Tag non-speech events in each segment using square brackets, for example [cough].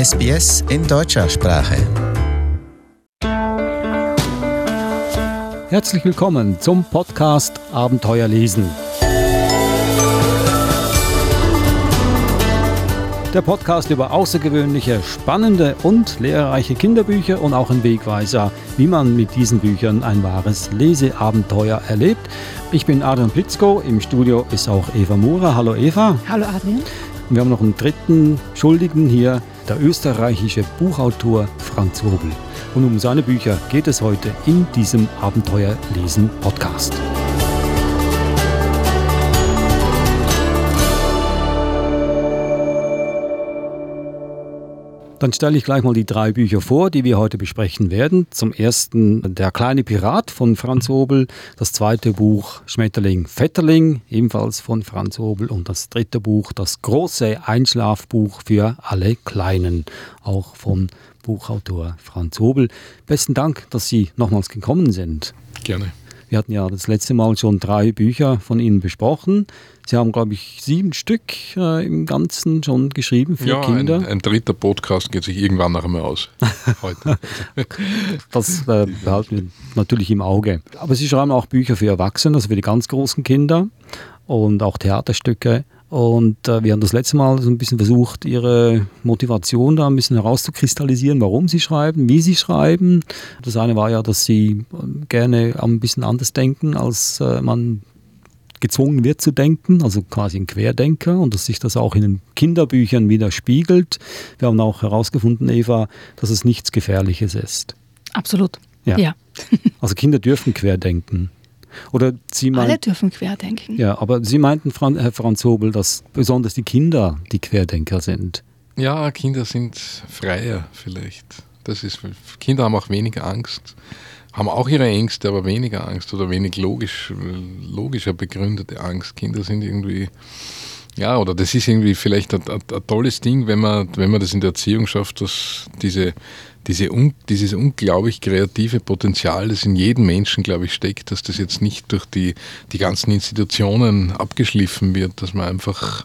SBS in deutscher Sprache. Herzlich willkommen zum Podcast Abenteuer lesen. Der Podcast über außergewöhnliche, spannende und lehrreiche Kinderbücher und auch ein Wegweiser, wie man mit diesen Büchern ein wahres Leseabenteuer erlebt. Ich bin Adrian Blitzko, im Studio ist auch Eva Mura. Hallo Eva. Hallo Adrian. Wir haben noch einen dritten Schuldigen hier, der österreichische Buchautor Franz Wobel. Und um seine Bücher geht es heute in diesem Abenteuer lesen Podcast. Dann stelle ich gleich mal die drei Bücher vor, die wir heute besprechen werden. Zum ersten Der kleine Pirat von Franz Obel, das zweite Buch Schmetterling Vetterling, ebenfalls von Franz Obel und das dritte Buch Das große Einschlafbuch für alle Kleinen, auch von Buchautor Franz Obel. Besten Dank, dass Sie nochmals gekommen sind. Gerne. Wir hatten ja das letzte Mal schon drei Bücher von Ihnen besprochen. Sie haben, glaube ich, sieben Stück äh, im Ganzen schon geschrieben für ja, Kinder. Ein, ein dritter Podcast geht sich irgendwann noch einmal aus. [laughs] Heute. das äh, behalten wir natürlich im Auge. Aber Sie schreiben auch Bücher für Erwachsene, also für die ganz großen Kinder und auch Theaterstücke. Und äh, wir haben das letzte Mal so ein bisschen versucht, Ihre Motivation da ein bisschen herauszukristallisieren, warum Sie schreiben, wie Sie schreiben. Das eine war ja, dass Sie äh, gerne ein bisschen anders denken, als äh, man gezwungen wird zu denken, also quasi ein Querdenker und dass sich das auch in den Kinderbüchern widerspiegelt. Wir haben auch herausgefunden, Eva, dass es nichts Gefährliches ist. Absolut. Ja. ja. also Kinder dürfen querdenken. Oder Sie Alle dürfen querdenken. Ja, aber Sie meinten, Herr Franz Hobel, dass besonders die Kinder die Querdenker sind. Ja, Kinder sind freier vielleicht. Das ist, Kinder haben auch weniger Angst haben auch ihre Ängste, aber weniger Angst oder wenig logisch, logischer begründete Angst. Kinder sind irgendwie, ja, oder das ist irgendwie vielleicht ein, ein, ein, tolles Ding, wenn man, wenn man das in der Erziehung schafft, dass diese, diese un, dieses unglaublich kreative Potenzial, das in jedem Menschen, glaube ich, steckt, dass das jetzt nicht durch die, die ganzen Institutionen abgeschliffen wird, dass man einfach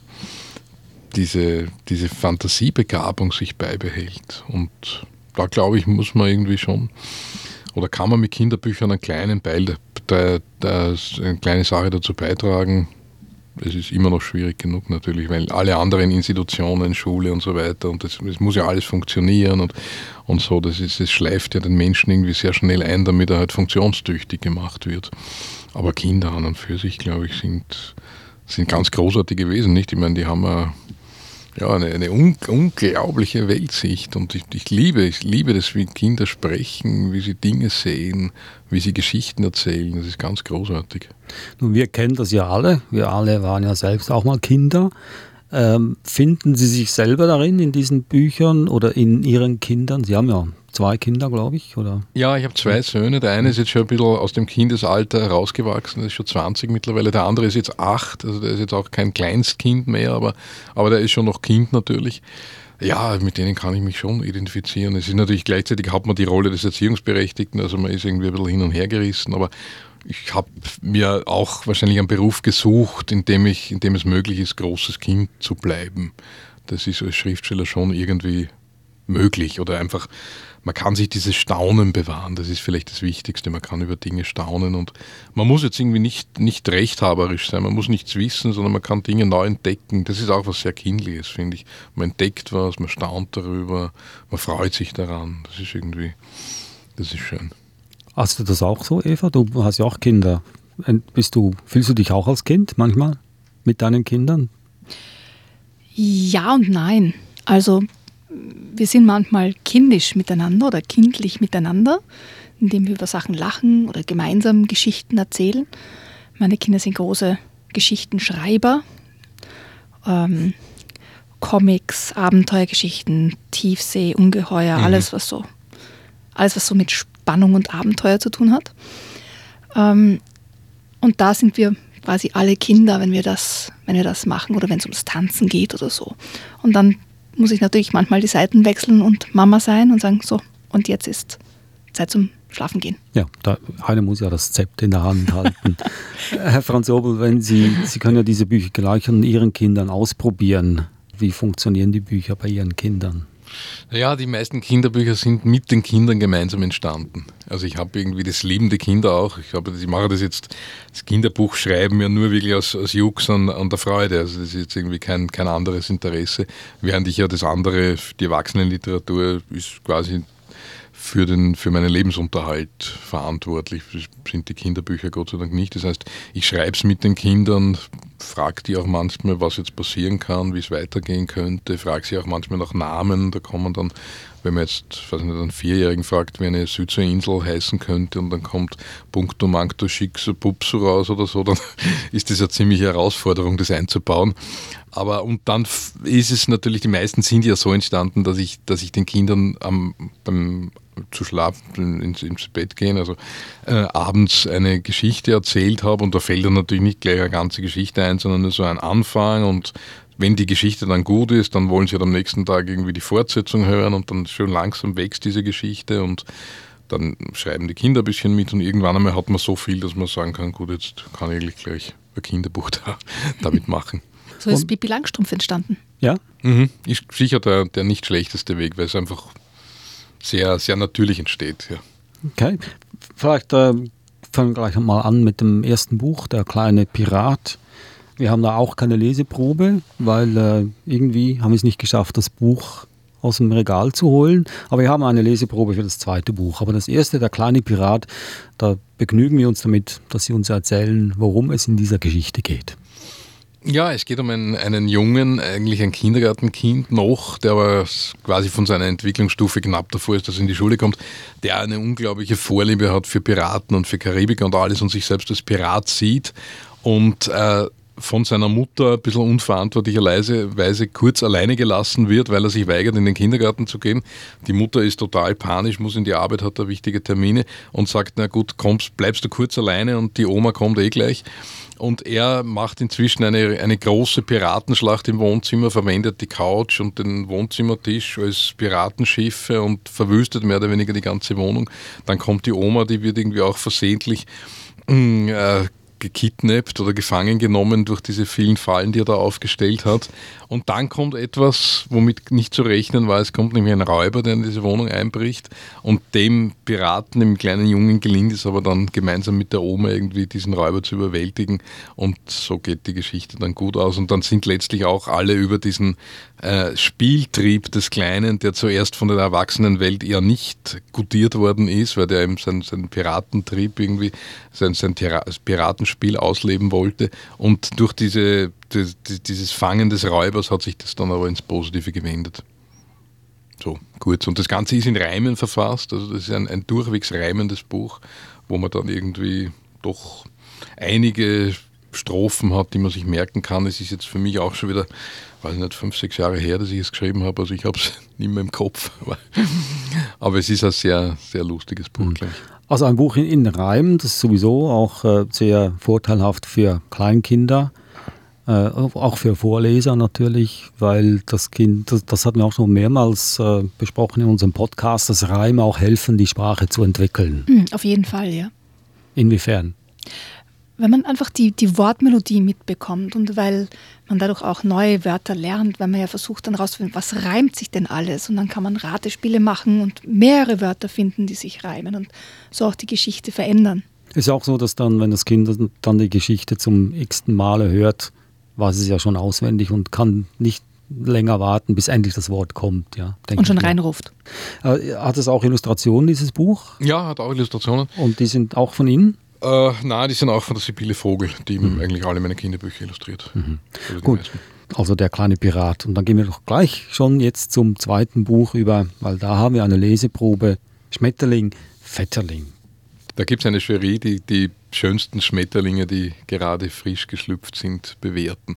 diese, diese Fantasiebegabung sich beibehält. Und da glaube ich, muss man irgendwie schon oder kann man mit Kinderbüchern einen kleinen Teil, eine kleine Sache dazu beitragen? Es ist immer noch schwierig genug natürlich, weil alle anderen Institutionen, Schule und so weiter, und das muss ja alles funktionieren und, und so, das, ist, das schleift ja den Menschen irgendwie sehr schnell ein, damit er halt funktionstüchtig gemacht wird. Aber Kinder an und für sich, glaube ich, sind, sind ganz großartig gewesen, nicht? Ich meine, die haben ja ja, eine, eine un unglaubliche Weltsicht und ich, ich, liebe, ich liebe das, wie Kinder sprechen, wie sie Dinge sehen, wie sie Geschichten erzählen. Das ist ganz großartig. Nun, wir kennen das ja alle. Wir alle waren ja selbst auch mal Kinder. Ähm, finden Sie sich selber darin, in diesen Büchern oder in Ihren Kindern? Sie haben ja zwei Kinder, glaube ich, oder? Ja, ich habe zwei Söhne. Der eine ist jetzt schon ein bisschen aus dem Kindesalter herausgewachsen, der ist schon 20 mittlerweile. Der andere ist jetzt acht, also der ist jetzt auch kein Kleinstkind mehr, aber, aber der ist schon noch Kind natürlich. Ja, mit denen kann ich mich schon identifizieren. Es ist natürlich gleichzeitig hat man die Rolle des Erziehungsberechtigten, also man ist irgendwie ein bisschen hin und her gerissen, aber ich habe mir auch wahrscheinlich einen Beruf gesucht, in dem, ich, in dem es möglich ist, großes Kind zu bleiben. Das ist als Schriftsteller schon irgendwie möglich oder einfach, man kann sich dieses Staunen bewahren, das ist vielleicht das Wichtigste, man kann über Dinge staunen und man muss jetzt irgendwie nicht, nicht rechthaberisch sein, man muss nichts wissen, sondern man kann Dinge neu entdecken, das ist auch was sehr Kindliches, finde ich. Man entdeckt was, man staunt darüber, man freut sich daran, das ist irgendwie, das ist schön. Hast du das auch so, Eva? Du hast ja auch Kinder. Bist du, fühlst du dich auch als Kind manchmal mit deinen Kindern? Ja und nein. Also wir sind manchmal kindisch miteinander oder kindlich miteinander, indem wir über Sachen lachen oder gemeinsam Geschichten erzählen. Meine Kinder sind große Geschichtenschreiber. Ähm, Comics, Abenteuergeschichten, Tiefsee, Ungeheuer, mhm. alles was so, alles was so mit Spannung und Abenteuer zu tun hat. Ähm, und da sind wir quasi alle Kinder, wenn wir das, wenn wir das machen oder wenn es ums Tanzen geht oder so. Und dann muss ich natürlich manchmal die Seiten wechseln und Mama sein und sagen, so, und jetzt ist Zeit zum Schlafen gehen. Ja, da, einer muss ja das Zept in der Hand halten. [laughs] Herr Franz Obel, wenn Sie, Sie können ja diese Bücher gleich an Ihren Kindern ausprobieren. Wie funktionieren die Bücher bei Ihren Kindern? Ja, die meisten Kinderbücher sind mit den Kindern gemeinsam entstanden. Also ich habe irgendwie das Leben der Kinder auch. Ich, habe, ich mache das jetzt, das Kinderbuch schreiben ja nur wirklich aus, aus Jux und, und der Freude. Also das ist jetzt irgendwie kein, kein anderes Interesse. Während ich ja das andere, die Erwachsenenliteratur, ist quasi für, den, für meinen Lebensunterhalt verantwortlich. Das sind die Kinderbücher Gott sei Dank nicht. Das heißt, ich schreibe es mit den Kindern, frage die auch manchmal, was jetzt passieren kann, wie es weitergehen könnte, frage sie auch manchmal nach Namen. Da kommen dann, wenn man jetzt weiß nicht, einen Vierjährigen fragt, wie eine Südseeinsel heißen könnte und dann kommt Punkto Mancto Schickso Pupsu raus oder so, dann [laughs] ist das eine ziemliche Herausforderung, das einzubauen. Aber und dann ist es natürlich, die meisten sind ja so entstanden, dass ich, dass ich den Kindern am, beim zu schlafen, ins, ins Bett gehen, also äh, abends eine Geschichte erzählt habe und da fällt dann natürlich nicht gleich eine ganze Geschichte ein, sondern nur so ein Anfang und wenn die Geschichte dann gut ist, dann wollen sie halt am nächsten Tag irgendwie die Fortsetzung hören und dann schön langsam wächst diese Geschichte und dann schreiben die Kinder ein bisschen mit und irgendwann einmal hat man so viel, dass man sagen kann, gut, jetzt kann ich eigentlich gleich ein Kinderbuch [laughs] da, damit machen. So ist Bibi Langstrumpf entstanden. Ja? Mhm. Ist sicher der, der nicht schlechteste Weg, weil es einfach sehr, sehr natürlich entsteht. Ja. Okay. Vielleicht äh, fangen wir gleich mal an mit dem ersten Buch, Der kleine Pirat. Wir haben da auch keine Leseprobe, weil äh, irgendwie haben wir es nicht geschafft, das Buch aus dem Regal zu holen. Aber wir haben eine Leseprobe für das zweite Buch. Aber das erste, Der kleine Pirat, da begnügen wir uns damit, dass Sie uns erzählen, worum es in dieser Geschichte geht. Ja, es geht um einen, einen Jungen, eigentlich ein Kindergartenkind noch, der aber quasi von seiner Entwicklungsstufe knapp davor ist, dass er in die Schule kommt, der eine unglaubliche Vorliebe hat für Piraten und für Karibik und alles und sich selbst als Pirat sieht und äh, von seiner Mutter ein bisschen unverantwortlicherweise kurz alleine gelassen wird, weil er sich weigert, in den Kindergarten zu gehen. Die Mutter ist total panisch, muss in die Arbeit, hat da wichtige Termine und sagt, na gut, kommst, bleibst du kurz alleine und die Oma kommt eh gleich. Und er macht inzwischen eine, eine große Piratenschlacht im Wohnzimmer, verwendet die Couch und den Wohnzimmertisch als Piratenschiffe und verwüstet mehr oder weniger die ganze Wohnung. Dann kommt die Oma, die wird irgendwie auch versehentlich äh, gekidnappt oder gefangen genommen durch diese vielen Fallen, die er da aufgestellt hat. Und dann kommt etwas, womit nicht zu rechnen war. Es kommt nämlich ein Räuber, der in diese Wohnung einbricht und dem Piraten, dem kleinen Jungen, gelingt es aber dann gemeinsam mit der Oma irgendwie diesen Räuber zu überwältigen. Und so geht die Geschichte dann gut aus. Und dann sind letztlich auch alle über diesen äh, Spieltrieb des Kleinen, der zuerst von der Erwachsenenwelt eher nicht gutiert worden ist, weil der eben seinen, seinen Piratentrieb irgendwie, sein, sein Piratenspiel ausleben wollte. Und durch diese dieses Fangen des Räubers hat sich das dann aber ins Positive gewendet. So, kurz. Und das Ganze ist in Reimen verfasst, also das ist ein, ein durchwegs reimendes Buch, wo man dann irgendwie doch einige Strophen hat, die man sich merken kann. Es ist jetzt für mich auch schon wieder, weiß nicht, fünf, sechs Jahre her, dass ich es geschrieben habe, also ich habe es [laughs] nicht mehr im Kopf. [laughs] Aber, es ist ein sehr, sehr lustiges Buch, mhm. Also ein Buch in, in Reimen, das ist sowieso auch äh, sehr vorteilhaft für Kleinkinder. Äh, auch für Vorleser natürlich, weil das Kind, das, das hatten wir auch schon mehrmals äh, besprochen in unserem Podcast, dass Reime auch helfen, die Sprache zu entwickeln. Mhm, auf jeden Fall, ja. Inwiefern? Wenn man einfach die, die Wortmelodie mitbekommt und weil man dadurch auch neue Wörter lernt, weil man ja versucht dann rauszufinden, was reimt sich denn alles und dann kann man Ratespiele machen und mehrere Wörter finden, die sich reimen und so auch die Geschichte verändern. Ist ja auch so, dass dann, wenn das Kind dann die Geschichte zum x-ten Male hört, weiß es ja schon auswendig und kann nicht länger warten, bis endlich das Wort kommt. Ja, und schon reinruft. Äh, hat es auch Illustrationen, dieses Buch? Ja, hat auch Illustrationen. Und die sind auch von Ihnen? Äh, nein, die sind auch von der Sibylle Vogel, die mhm. eigentlich alle meine Kinderbücher illustriert. Mhm. Gut, meisten. also der kleine Pirat. Und dann gehen wir doch gleich schon jetzt zum zweiten Buch über, weil da haben wir eine Leseprobe. Schmetterling, Vetterling. Da gibt es eine Jury, die die schönsten Schmetterlinge, die gerade frisch geschlüpft sind, bewerten.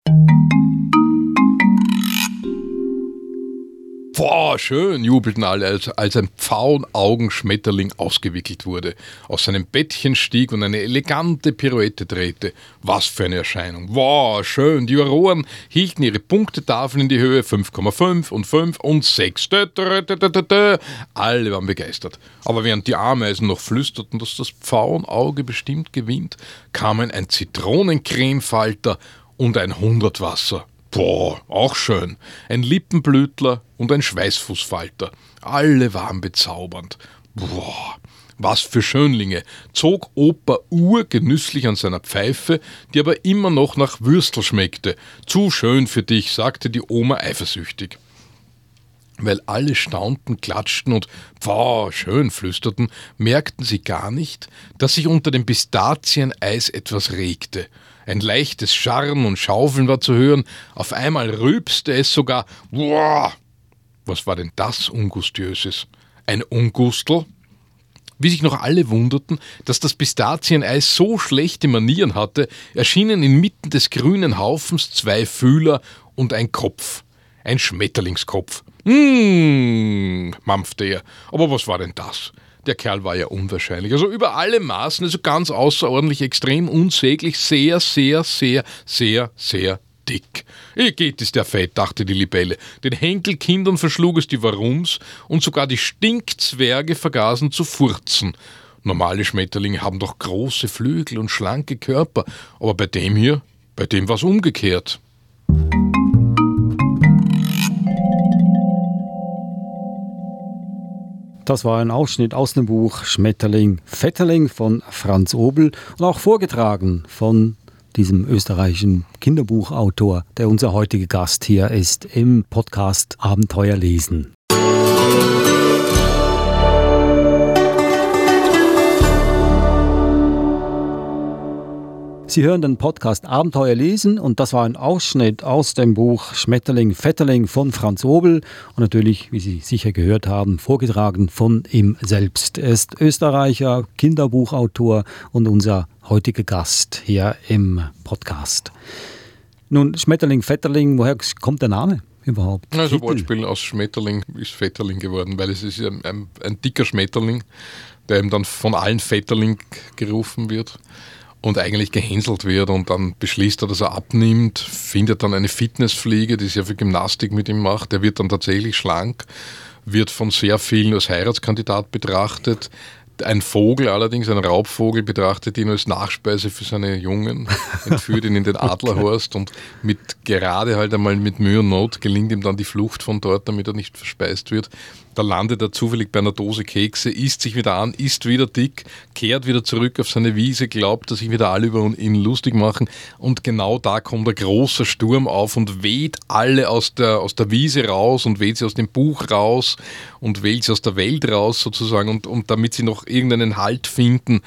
Boah, schön, jubelten alle, als, als ein Pfauenaugenschmetterling ausgewickelt wurde, aus seinem Bettchen stieg und eine elegante Pirouette drehte. Was für eine Erscheinung. Wow, schön. Die Juroren hielten ihre Punktetafel in die Höhe 5,5 und 5 und 6. Alle waren begeistert. Aber während die Ameisen noch flüsterten, dass das Pfauenauge bestimmt gewinnt, kamen ein Zitronencremefalter und ein Hundertwasser. Boah, auch schön. Ein Lippenblütler, und ein Schweißfußfalter. Alle waren bezaubernd. Boah, was für Schönlinge, zog Opa urgenüsslich an seiner Pfeife, die aber immer noch nach Würstel schmeckte. Zu schön für dich, sagte die Oma eifersüchtig. Weil alle staunten, klatschten und pfau, schön flüsterten, merkten sie gar nicht, dass sich unter dem Pistazieneis etwas regte. Ein leichtes Scharren und Schaufeln war zu hören, auf einmal rülpste es sogar. Wow! Was war denn das Ungustiöses? Ein Ungustel? Wie sich noch alle wunderten, dass das Pistazieneis so schlechte Manieren hatte, erschienen inmitten des grünen Haufens zwei Fühler und ein Kopf. Ein Schmetterlingskopf. Hm, mampfte er. Aber was war denn das? Der Kerl war ja unwahrscheinlich. Also über alle Maßen, also ganz außerordentlich, extrem unsäglich, sehr, sehr, sehr, sehr, sehr dick. Eh geht es der Fett, dachte die Libelle. Den Henkelkindern verschlug es die Warums und sogar die Stinkzwerge vergaßen zu furzen. Normale Schmetterlinge haben doch große Flügel und schlanke Körper, aber bei dem hier, bei dem war es umgekehrt. Das war ein Ausschnitt aus dem Buch Schmetterling Vetterling von Franz Obel und auch vorgetragen von diesem österreichischen Kinderbuchautor, der unser heutiger Gast hier ist im Podcast Abenteuer lesen. Sie hören den Podcast Abenteuer lesen und das war ein Ausschnitt aus dem Buch Schmetterling Vetterling von Franz Obel und natürlich, wie Sie sicher gehört haben, vorgetragen von ihm selbst. Er ist Österreicher, Kinderbuchautor und unser heutiger Gast hier im Podcast. Nun, Schmetterling Vetterling, woher kommt der Name? Überhaupt. Also Wortspiel aus Schmetterling ist Vetterling geworden, weil es ist ein, ein, ein dicker Schmetterling, der eben dann von allen Vetterling gerufen wird und eigentlich gehänselt wird und dann beschließt er, dass er abnimmt, findet dann eine Fitnessfliege, die sehr viel Gymnastik mit ihm macht. Der wird dann tatsächlich schlank, wird von sehr vielen als Heiratskandidat betrachtet. Ein Vogel allerdings, ein Raubvogel, betrachtet ihn als Nachspeise für seine Jungen, [laughs] entführt ihn in den Adlerhorst und mit gerade halt einmal mit Mühe und Not gelingt ihm dann die Flucht von dort, damit er nicht verspeist wird. Da landet er zufällig bei einer Dose Kekse, isst sich wieder an, isst wieder dick, kehrt wieder zurück auf seine Wiese, glaubt, dass sich wieder alle über ihn lustig machen. Und genau da kommt ein großer Sturm auf und weht alle aus der, aus der Wiese raus und weht sie aus dem Buch raus und wählt sie aus der Welt raus sozusagen. Und, und damit sie noch irgendeinen Halt finden,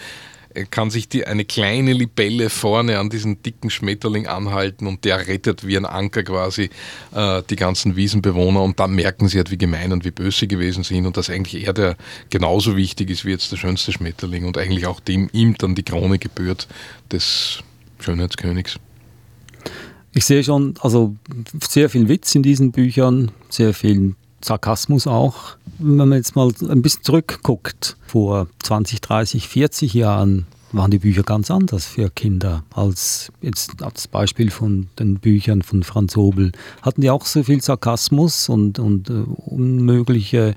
kann sich die, eine kleine Libelle vorne an diesen dicken Schmetterling anhalten und der rettet wie ein Anker quasi äh, die ganzen Wiesenbewohner und dann merken sie halt, wie gemein und wie böse sie gewesen sind und dass eigentlich er der genauso wichtig ist wie jetzt der schönste Schmetterling und eigentlich auch dem ihm dann die Krone gebührt des Schönheitskönigs. Ich sehe schon, also sehr viel Witz in diesen Büchern, sehr viel Sarkasmus auch. Wenn man jetzt mal ein bisschen zurückguckt, vor 20, 30, 40 Jahren waren die Bücher ganz anders für Kinder als jetzt als Beispiel von den Büchern von Franz Hobel. Hatten die auch so viel Sarkasmus und, und uh, unmögliche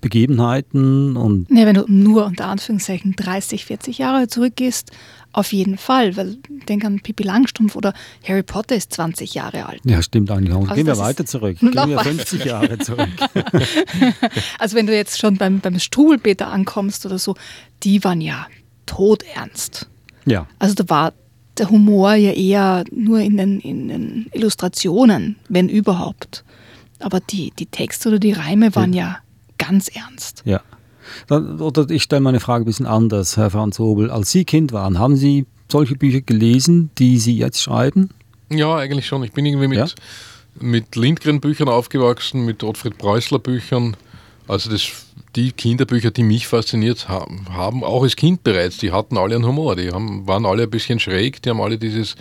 Begebenheiten? Und nee, wenn du nur unter Anführungszeichen 30, 40 Jahre zurückgehst, auf jeden Fall, weil denk an Pippi Langstrumpf oder Harry Potter ist 20 Jahre alt. Ja, stimmt eigentlich. Also Gehen wir weiter zurück. Gehen wir 50 Jahre zurück. [laughs] also wenn du jetzt schon beim, beim Struwelpeter ankommst oder so, die waren ja todernst. Ja. Also da war der Humor ja eher nur in den, in den Illustrationen, wenn überhaupt. Aber die, die Texte oder die Reime waren ja, ja ganz ernst. Ja. Oder ich stelle meine Frage ein bisschen anders, Herr Franz Hobel. Als Sie Kind waren, haben Sie solche Bücher gelesen, die Sie jetzt schreiben? Ja, eigentlich schon. Ich bin irgendwie mit, ja? mit Lindgren-Büchern aufgewachsen, mit Ottfried Preußler-Büchern. Also das, die Kinderbücher, die mich fasziniert haben, haben, auch als Kind bereits, die hatten alle einen Humor, die haben, waren alle ein bisschen schräg, die haben alle dieses,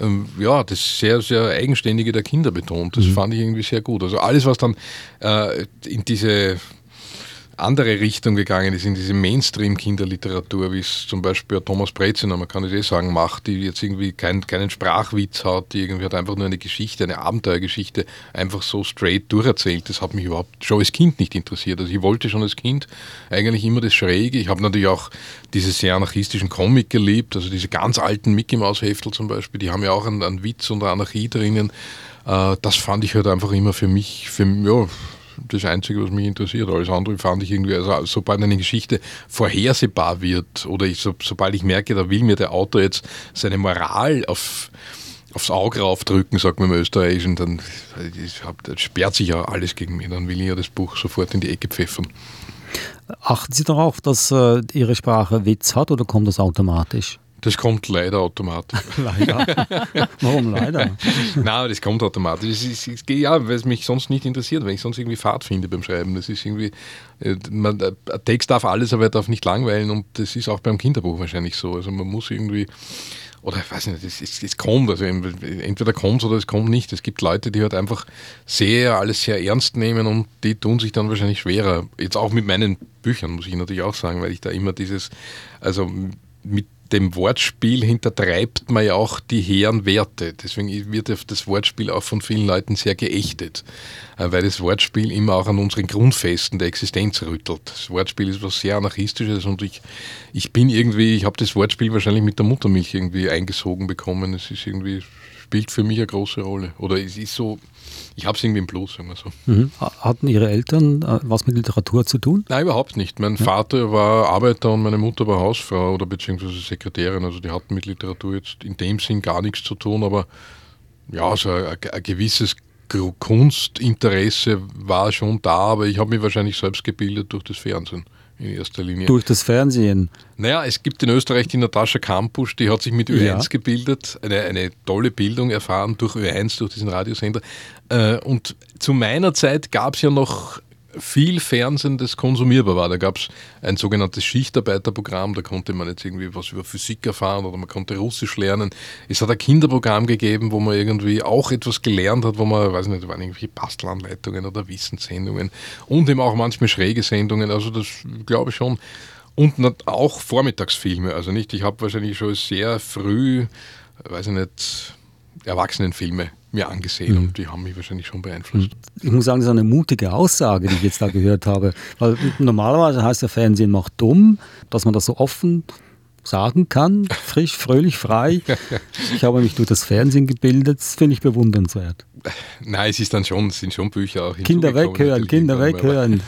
ähm, ja, das sehr, sehr Eigenständige der Kinder betont. Das mhm. fand ich irgendwie sehr gut. Also alles, was dann äh, in diese andere Richtung gegangen ist, in diese Mainstream-Kinderliteratur, wie es zum Beispiel Thomas Breziner, man kann es eh sagen, macht, die jetzt irgendwie kein, keinen Sprachwitz hat, die irgendwie hat einfach nur eine Geschichte, eine Abenteuergeschichte einfach so straight durcherzählt. Das hat mich überhaupt schon als Kind nicht interessiert. Also ich wollte schon als Kind eigentlich immer das Schräge. Ich habe natürlich auch diese sehr anarchistischen Comic geliebt, also diese ganz alten Mickey Mouse Heftel zum Beispiel, die haben ja auch einen, einen Witz und eine Anarchie drinnen. Äh, das fand ich halt einfach immer für mich, für, ja, das Einzige, was mich interessiert. Alles andere fand ich irgendwie, also sobald eine Geschichte vorhersehbar wird oder ich, so, sobald ich merke, da will mir der Autor jetzt seine Moral auf, aufs Auge raufdrücken, sagt man im Österreichischen, dann das sperrt sich ja alles gegen mich. Dann will ich ja das Buch sofort in die Ecke pfeffern. Achten Sie darauf, dass äh, Ihre Sprache Witz hat oder kommt das automatisch? Das kommt leider automatisch. [laughs] leider. Warum leider? Nein, das kommt automatisch. Es ist, es, ja, weil es mich sonst nicht interessiert, weil ich sonst irgendwie Fahrt finde beim Schreiben. Das ist irgendwie, äh, man, ein Text darf alles, aber er darf nicht langweilen und das ist auch beim Kinderbuch wahrscheinlich so. Also man muss irgendwie, oder ich weiß nicht, es kommt, also entweder kommt es oder es kommt nicht. Es gibt Leute, die halt einfach sehr, alles sehr ernst nehmen und die tun sich dann wahrscheinlich schwerer. Jetzt auch mit meinen Büchern, muss ich natürlich auch sagen, weil ich da immer dieses, also mit dem Wortspiel hintertreibt man ja auch die hehren Werte. Deswegen wird das Wortspiel auch von vielen Leuten sehr geächtet, äh, weil das Wortspiel immer auch an unseren Grundfesten der Existenz rüttelt. Das Wortspiel ist was sehr anarchistisches und ich, ich bin irgendwie, ich habe das Wortspiel wahrscheinlich mit der Muttermilch irgendwie eingesogen bekommen. Es ist irgendwie, spielt für mich eine große Rolle. Oder es ist so, ich habe es irgendwie im Plus, sagen wir so. Mhm. Hatten Ihre Eltern äh, was mit Literatur zu tun? Nein, überhaupt nicht. Mein ja. Vater war Arbeiter und meine Mutter war Hausfrau oder beziehungsweise Sekretärin. Also die hatten mit Literatur jetzt in dem Sinn gar nichts zu tun, aber ja, so ein, ein gewisses Kunstinteresse war schon da, aber ich habe mich wahrscheinlich selbst gebildet durch das Fernsehen in erster Linie. Durch das Fernsehen? Naja, es gibt in Österreich die Natascha Kampusch, die hat sich mit Ö1 ja. gebildet, eine, eine tolle Bildung erfahren durch Ö1, durch diesen Radiosender. Äh, und zu meiner Zeit gab es ja noch viel Fernsehen, das konsumierbar war. Da gab es ein sogenanntes Schichtarbeiterprogramm, da konnte man jetzt irgendwie was über Physik erfahren oder man konnte Russisch lernen. Es hat ein Kinderprogramm gegeben, wo man irgendwie auch etwas gelernt hat, wo man, weiß nicht, waren irgendwie Bastelanleitungen oder Wissenssendungen und eben auch manchmal schräge Sendungen. Also das glaube ich schon. Und auch Vormittagsfilme. Also nicht, ich habe wahrscheinlich schon sehr früh, weiß ich nicht, Erwachsenenfilme mir angesehen mhm. und die haben mich wahrscheinlich schon beeinflusst. Ich muss sagen, das ist eine mutige Aussage, die ich jetzt da gehört habe. Weil normalerweise heißt der Fernsehen macht dumm, dass man das so offen sagen kann, frisch, fröhlich, frei. [laughs] Ich habe mich durch das Fernsehen gebildet, das finde ich bewundernswert. [laughs] Nein, es ist dann schon, es sind schon Bücher auch. Kinder weghören, Kinder weghören.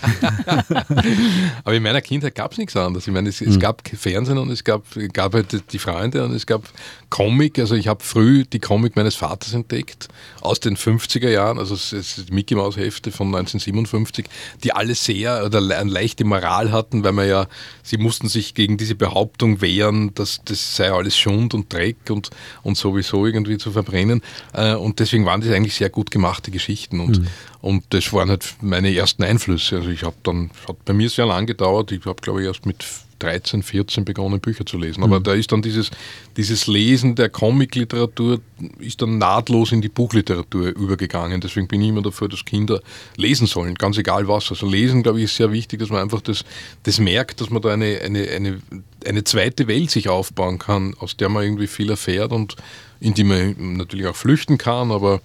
[laughs] Aber in meiner Kindheit gab es nichts anderes. Ich meine, es, es hm. gab Fernsehen und es gab, gab halt die Freunde und es gab Comic. Also ich habe früh die Comic meines Vaters entdeckt, aus den 50er Jahren, also es, es Mickey Maus Hefte von 1957, die alle sehr oder eine leichte Moral hatten, weil man ja, sie mussten sich gegen diese Behauptung wehren, dass das sei alles Schund und Dreck und, und sowieso irgendwie zu verbrennen. Äh, und deswegen waren das eigentlich sehr gut gemachte Geschichten und, mhm. und das waren halt meine ersten Einflüsse. Also ich habe dann, hat bei mir sehr lang gedauert, ich habe glaube ich erst mit 13, 14 begonnen, Bücher zu lesen. Aber mhm. da ist dann dieses, dieses Lesen der Comic-Literatur ist dann nahtlos in die Buchliteratur übergegangen. Deswegen bin ich immer dafür, dass Kinder lesen sollen, ganz egal was. Also lesen, glaube ich, ist sehr wichtig, dass man einfach das, das merkt, dass man da eine, eine, eine, eine zweite Welt sich aufbauen kann, aus der man irgendwie viel erfährt und in die man natürlich auch flüchten kann, aber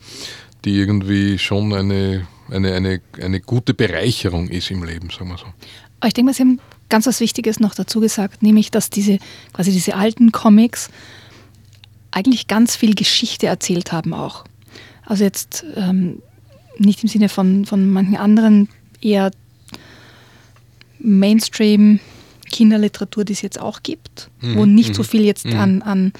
die irgendwie schon eine, eine, eine, eine gute Bereicherung ist im Leben, sagen wir so. Aber ich denke mal, Sie haben ganz was Wichtiges noch dazu gesagt, nämlich, dass diese quasi diese alten Comics eigentlich ganz viel Geschichte erzählt haben auch. Also jetzt ähm, nicht im Sinne von, von manchen anderen eher Mainstream Kinderliteratur, die es jetzt auch gibt, mhm. wo nicht mhm. so viel jetzt mhm. an, an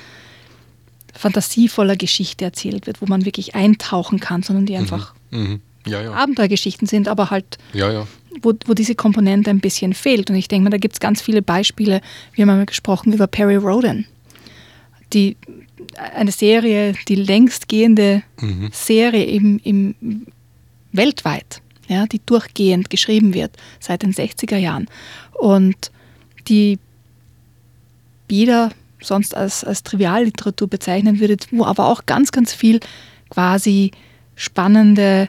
fantasievoller Geschichte erzählt wird, wo man wirklich eintauchen kann, sondern die mhm. einfach mhm. ja, ja. Abenteuergeschichten sind, aber halt, ja, Wo, wo diese Komponente ein bisschen fehlt. Und ich denke mal, da gibt es ganz viele Beispiele. Wir haben einmal gesprochen über Perry Roden, die eine Serie, die längstgehende mhm. Serie im, im weltweit, ja, die durchgehend geschrieben wird seit den 60er Jahren und die jeder sonst als, als Trivialliteratur bezeichnen würde, wo aber auch ganz, ganz viel quasi spannende,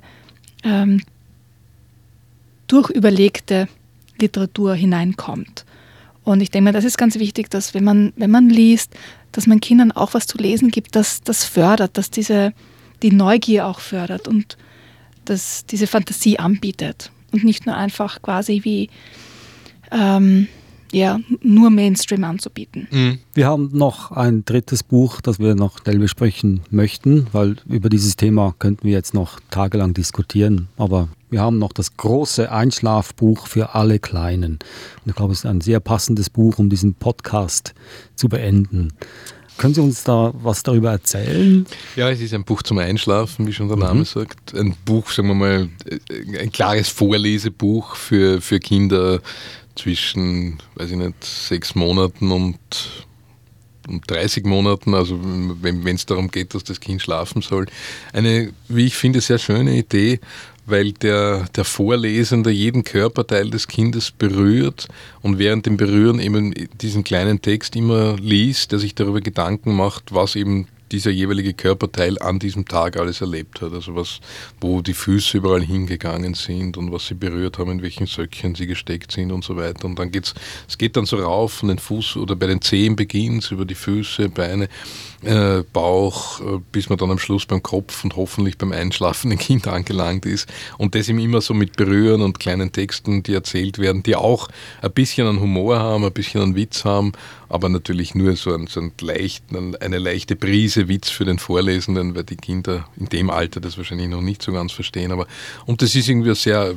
ähm, durchüberlegte Literatur hineinkommt. Und ich denke mir, das ist ganz wichtig, dass wenn man, wenn man liest, dass man Kindern auch was zu lesen gibt, das, das fördert, dass diese, die Neugier auch fördert und dass diese Fantasie anbietet. Und nicht nur einfach quasi wie ähm, ja, nur Mainstream anzubieten. Mhm. Wir haben noch ein drittes Buch, das wir noch schnell besprechen möchten, weil über dieses Thema könnten wir jetzt noch tagelang diskutieren. Aber wir haben noch das große Einschlafbuch für alle Kleinen. Und ich glaube, es ist ein sehr passendes Buch, um diesen Podcast zu beenden. Können Sie uns da was darüber erzählen? Ja, es ist ein Buch zum Einschlafen, wie schon der Name mhm. sagt. Ein Buch, sagen wir mal, ein klares Vorlesebuch für, für Kinder zwischen, weiß ich nicht, sechs Monaten und um 30 Monaten, also wenn es darum geht, dass das Kind schlafen soll. Eine, wie ich finde, sehr schöne Idee, weil der, der Vorlesende jeden Körperteil des Kindes berührt und während dem Berühren eben diesen kleinen Text immer liest, der sich darüber Gedanken macht, was eben dieser jeweilige Körperteil an diesem Tag alles erlebt hat. Also was, wo die Füße überall hingegangen sind und was sie berührt haben, in welchen Söckchen sie gesteckt sind und so weiter. Und dann geht's, es geht dann so rauf von den Fuß oder bei den Zehen beginnt über die Füße, Beine, äh, Bauch, äh, bis man dann am Schluss beim Kopf und hoffentlich beim einschlafenden Kind angelangt ist. Und das ihm immer so mit Berühren und kleinen Texten, die erzählt werden, die auch ein bisschen an Humor haben, ein bisschen an Witz haben, aber natürlich nur so, ein, so ein leicht, eine leichte Prise Witz für den Vorlesenden, weil die Kinder in dem Alter das wahrscheinlich noch nicht so ganz verstehen. Aber, und das ist irgendwie sehr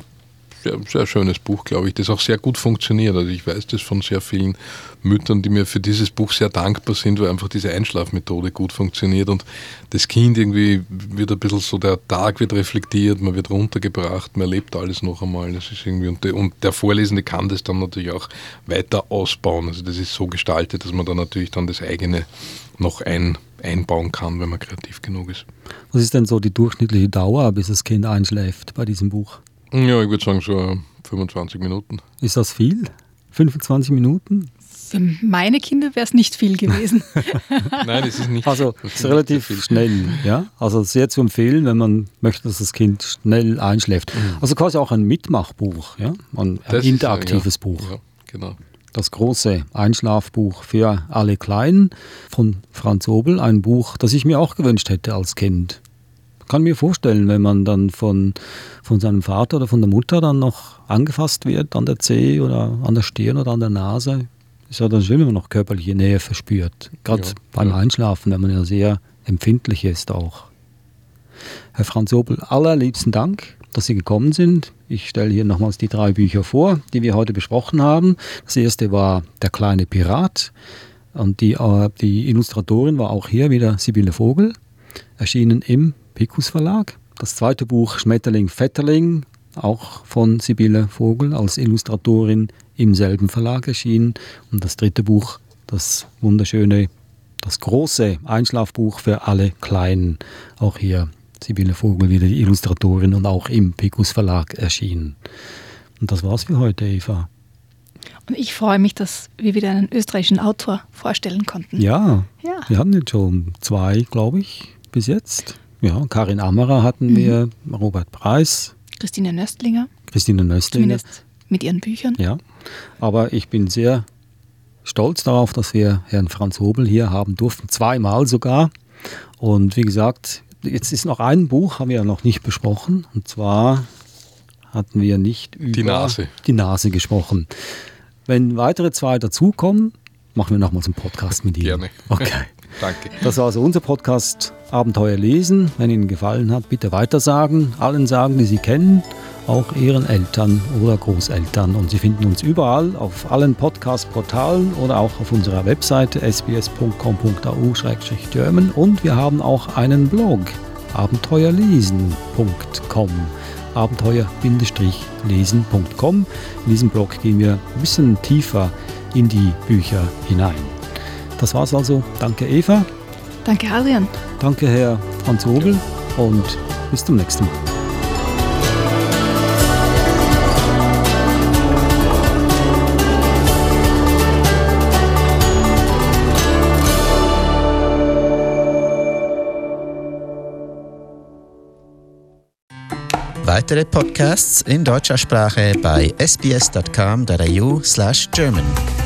sehr, sehr schönes Buch, glaube ich, das auch sehr gut funktioniert. Also ich weiß das von sehr vielen Müttern, die mir für dieses Buch sehr dankbar sind, weil einfach diese Einschlafmethode gut funktioniert und das Kind irgendwie wird ein bisschen so, der Tag wird reflektiert, man wird runtergebracht, man erlebt alles noch einmal. Das ist irgendwie, und, der, und der Vorlesende kann das dann natürlich auch weiter ausbauen. Also das ist so gestaltet, dass man dann natürlich dann das eigene noch ein, einbauen kann, wenn man kreativ genug ist. Was ist denn so die durchschnittliche Dauer, bis das Kind einschläft bei diesem Buch? Ja, ich würde sagen so 25 Minuten. Ist das viel? 25 Minuten? Für meine Kinder wäre es nicht viel gewesen. [laughs] Nein, es ist nicht. Also es ist relativ schnell, ja. Also sehr zu empfehlen, wenn man möchte, dass das Kind schnell einschläft. Mhm. Also quasi auch ein Mitmachbuch, ja, ein, ein interaktives ist, ja. Buch. Ja, genau. Das große Einschlafbuch für alle Kleinen von Franz Obel, ein Buch, das ich mir auch gewünscht hätte als Kind kann mir vorstellen, wenn man dann von, von seinem Vater oder von der Mutter dann noch angefasst wird an der Zehe oder an der Stirn oder an der Nase, ist ja dann schön, wenn man noch körperliche Nähe verspürt. Gerade ja, beim ja. Einschlafen, wenn man ja sehr empfindlich ist auch. Herr Franz Obel, allerliebsten Dank, dass Sie gekommen sind. Ich stelle hier nochmals die drei Bücher vor, die wir heute besprochen haben. Das erste war Der kleine Pirat und die, äh, die Illustratorin war auch hier wieder Sibylle Vogel, erschienen im Picus Verlag. Das zweite Buch Schmetterling Vetterling, auch von Sibylle Vogel als Illustratorin im selben Verlag erschienen. Und das dritte Buch, das wunderschöne, das große Einschlafbuch für alle Kleinen, auch hier Sibylle Vogel wieder die Illustratorin und auch im Picus Verlag erschienen. Und das war's für heute, Eva. Und ich freue mich, dass wir wieder einen österreichischen Autor vorstellen konnten. Ja, ja. wir haben jetzt schon zwei, glaube ich, bis jetzt. Ja, Karin Ammerer hatten mhm. wir, Robert Preis. Christine Nöstlinger. Christine Nöstlinger. Zumindest mit ihren Büchern. Ja, aber ich bin sehr stolz darauf, dass wir Herrn Franz Hobel hier haben durften, zweimal sogar. Und wie gesagt, jetzt ist noch ein Buch, haben wir ja noch nicht besprochen. Und zwar hatten wir nicht über die Nase, die Nase gesprochen. Wenn weitere zwei dazukommen, machen wir nochmals einen Podcast mit Ihnen. Gerne. Okay. Danke. Das war also unser Podcast Abenteuer lesen. Wenn Ihnen gefallen hat, bitte weitersagen. Allen sagen, die Sie kennen, auch Ihren Eltern oder Großeltern. Und Sie finden uns überall auf allen Podcast-Portalen oder auch auf unserer Webseite sbs.com.au-german. Und wir haben auch einen Blog, abenteuerlesen.com abenteuer-lesen.com. In diesem Blog gehen wir ein bisschen tiefer in die Bücher hinein. Das war's also. Danke Eva. Danke Adrian. Danke Herr Hans Hobel und bis zum nächsten Mal. Weitere Podcasts in deutscher Sprache bei sbs.com.au/german.